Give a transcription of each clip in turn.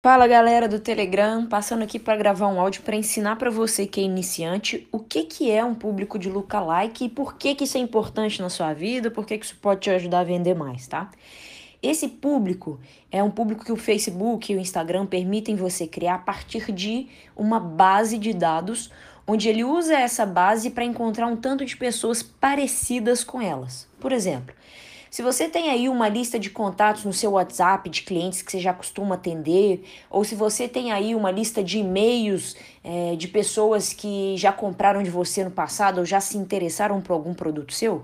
Fala galera do Telegram, passando aqui para gravar um áudio para ensinar para você que é iniciante o que, que é um público de lookalike e por que, que isso é importante na sua vida, por que, que isso pode te ajudar a vender mais, tá? Esse público é um público que o Facebook e o Instagram permitem você criar a partir de uma base de dados, onde ele usa essa base para encontrar um tanto de pessoas parecidas com elas. Por exemplo, se você tem aí uma lista de contatos no seu WhatsApp de clientes que você já costuma atender, ou se você tem aí uma lista de e-mails é, de pessoas que já compraram de você no passado ou já se interessaram por algum produto seu,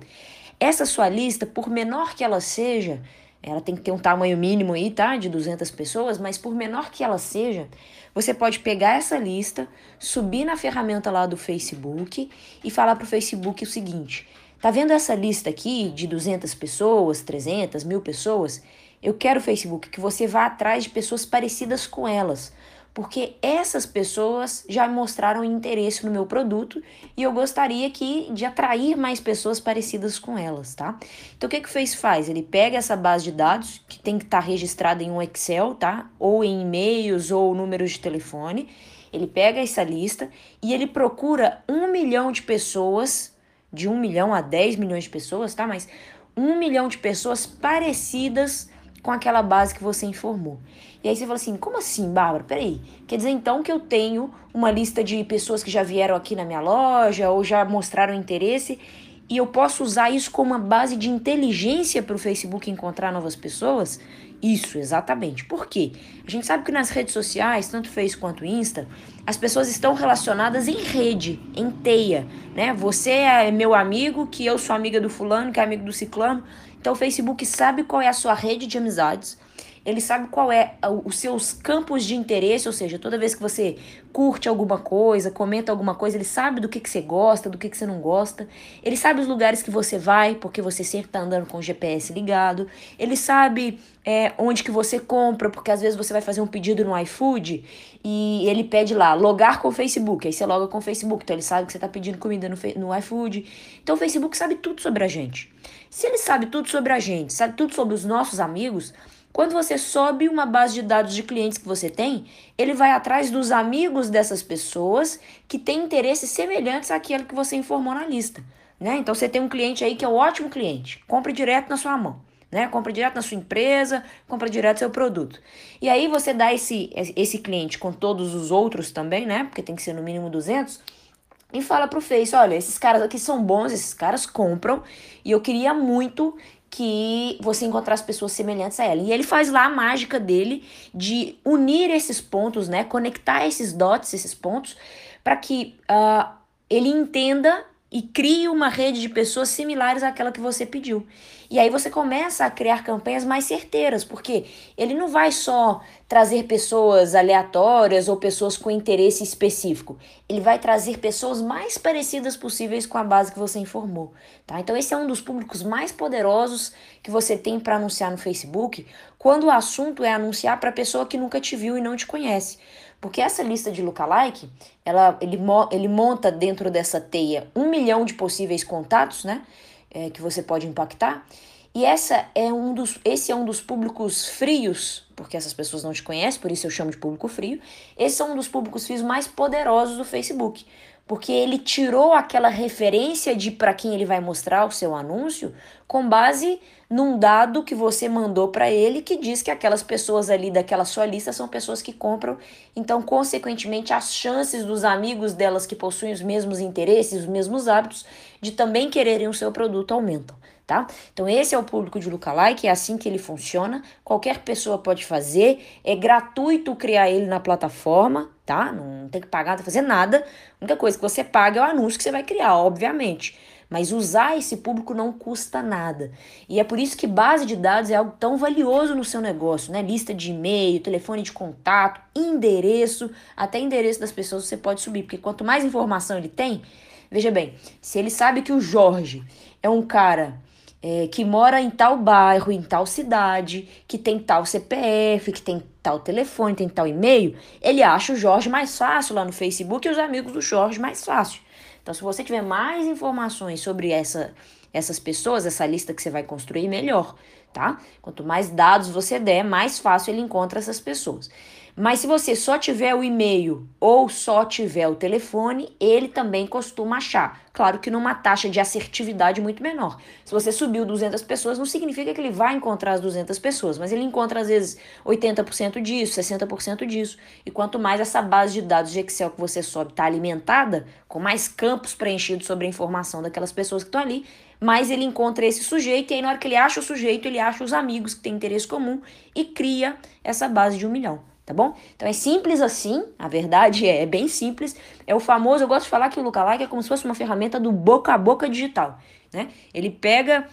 essa sua lista, por menor que ela seja, ela tem que ter um tamanho mínimo aí, tá? De 200 pessoas, mas por menor que ela seja, você pode pegar essa lista, subir na ferramenta lá do Facebook e falar para o Facebook o seguinte: Tá vendo essa lista aqui de 200 pessoas, 300, mil pessoas? Eu quero, Facebook, que você vá atrás de pessoas parecidas com elas, porque essas pessoas já mostraram interesse no meu produto e eu gostaria que de atrair mais pessoas parecidas com elas, tá? Então o que que o Face faz? Ele pega essa base de dados que tem que estar tá registrada em um Excel, tá? Ou em e-mails ou números de telefone. Ele pega essa lista e ele procura um milhão de pessoas de 1 milhão a 10 milhões de pessoas, tá? Mas 1 milhão de pessoas parecidas com aquela base que você informou. E aí você fala assim: como assim, Bárbara? Peraí. Quer dizer então que eu tenho uma lista de pessoas que já vieram aqui na minha loja ou já mostraram interesse e eu posso usar isso como uma base de inteligência para o Facebook encontrar novas pessoas? Isso, exatamente. Por quê? A gente sabe que nas redes sociais, tanto Face quanto Insta, as pessoas estão relacionadas em rede, em teia, né? Você é meu amigo, que eu sou amiga do fulano, que é amigo do ciclano. Então o Facebook sabe qual é a sua rede de amizades ele sabe qual é os seus campos de interesse, ou seja, toda vez que você curte alguma coisa, comenta alguma coisa, ele sabe do que, que você gosta, do que, que você não gosta. Ele sabe os lugares que você vai, porque você sempre está andando com o GPS ligado. Ele sabe é, onde que você compra, porque às vezes você vai fazer um pedido no iFood e ele pede lá, logar com o Facebook. Aí você loga com o Facebook, então ele sabe que você está pedindo comida no, no iFood. Então o Facebook sabe tudo sobre a gente. Se ele sabe tudo sobre a gente, sabe tudo sobre os nossos amigos, quando você sobe uma base de dados de clientes que você tem, ele vai atrás dos amigos dessas pessoas que têm interesses semelhantes àquele que você informou na lista. Né? Então você tem um cliente aí que é um ótimo cliente, compre direto na sua mão. Né? Compra direto na sua empresa, compra direto seu produto. E aí você dá esse, esse cliente com todos os outros também, né? Porque tem que ser no mínimo 200 e fala pro Face, olha, esses caras aqui são bons, esses caras compram, e eu queria muito que você encontrasse pessoas semelhantes a ela. E ele faz lá a mágica dele de unir esses pontos, né? Conectar esses dots, esses pontos, para que uh, ele entenda e crie uma rede de pessoas similares àquela que você pediu. E aí você começa a criar campanhas mais certeiras, porque ele não vai só trazer pessoas aleatórias ou pessoas com interesse específico. Ele vai trazer pessoas mais parecidas possíveis com a base que você informou, tá? Então esse é um dos públicos mais poderosos que você tem para anunciar no Facebook, quando o assunto é anunciar para pessoa que nunca te viu e não te conhece. Porque essa lista de lookalike, ela, ele, ele monta dentro dessa teia um milhão de possíveis contatos, né? É, que você pode impactar. E essa é um dos, esse é um dos públicos frios, porque essas pessoas não te conhecem, por isso eu chamo de público frio. Esse é um dos públicos frios mais poderosos do Facebook porque ele tirou aquela referência de para quem ele vai mostrar o seu anúncio com base num dado que você mandou para ele que diz que aquelas pessoas ali daquela sua lista são pessoas que compram. Então, consequentemente, as chances dos amigos delas que possuem os mesmos interesses, os mesmos hábitos, de também quererem o seu produto aumentam tá? Então esse é o público de lookalike, é assim que ele funciona. Qualquer pessoa pode fazer, é gratuito criar ele na plataforma, tá? Não tem que pagar, não tem fazer nada. A única coisa que você paga é o anúncio que você vai criar, obviamente. Mas usar esse público não custa nada. E é por isso que base de dados é algo tão valioso no seu negócio, né? Lista de e-mail, telefone de contato, endereço, até endereço das pessoas você pode subir, porque quanto mais informação ele tem, veja bem, se ele sabe que o Jorge é um cara é, que mora em tal bairro, em tal cidade, que tem tal CPF, que tem tal telefone, tem tal e-mail, ele acha o Jorge mais fácil lá no Facebook e os amigos do Jorge mais fácil. Então, se você tiver mais informações sobre essa, essas pessoas, essa lista que você vai construir, melhor, tá? Quanto mais dados você der, mais fácil ele encontra essas pessoas. Mas se você só tiver o e-mail ou só tiver o telefone, ele também costuma achar. Claro que numa taxa de assertividade muito menor. Se você subiu 200 pessoas, não significa que ele vai encontrar as 200 pessoas, mas ele encontra às vezes 80% disso, 60% disso. E quanto mais essa base de dados de Excel que você sobe está alimentada, com mais campos preenchidos sobre a informação daquelas pessoas que estão ali, mais ele encontra esse sujeito, e aí na hora que ele acha o sujeito, ele acha os amigos que têm interesse comum e cria essa base de um milhão tá bom? Então é simples assim, a verdade é, é bem simples. É o famoso, eu gosto de falar que o Lookalike é como se fosse uma ferramenta do boca a boca digital, né? Ele pega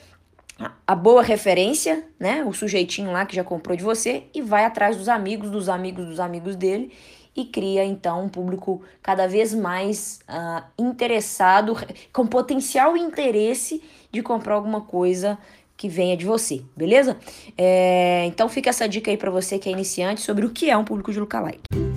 a boa referência, né? O sujeitinho lá que já comprou de você e vai atrás dos amigos, dos amigos, dos amigos dele e cria então um público cada vez mais uh, interessado, com potencial interesse de comprar alguma coisa que venha de você, beleza? É, então fica essa dica aí para você que é iniciante sobre o que é um público de lookalike.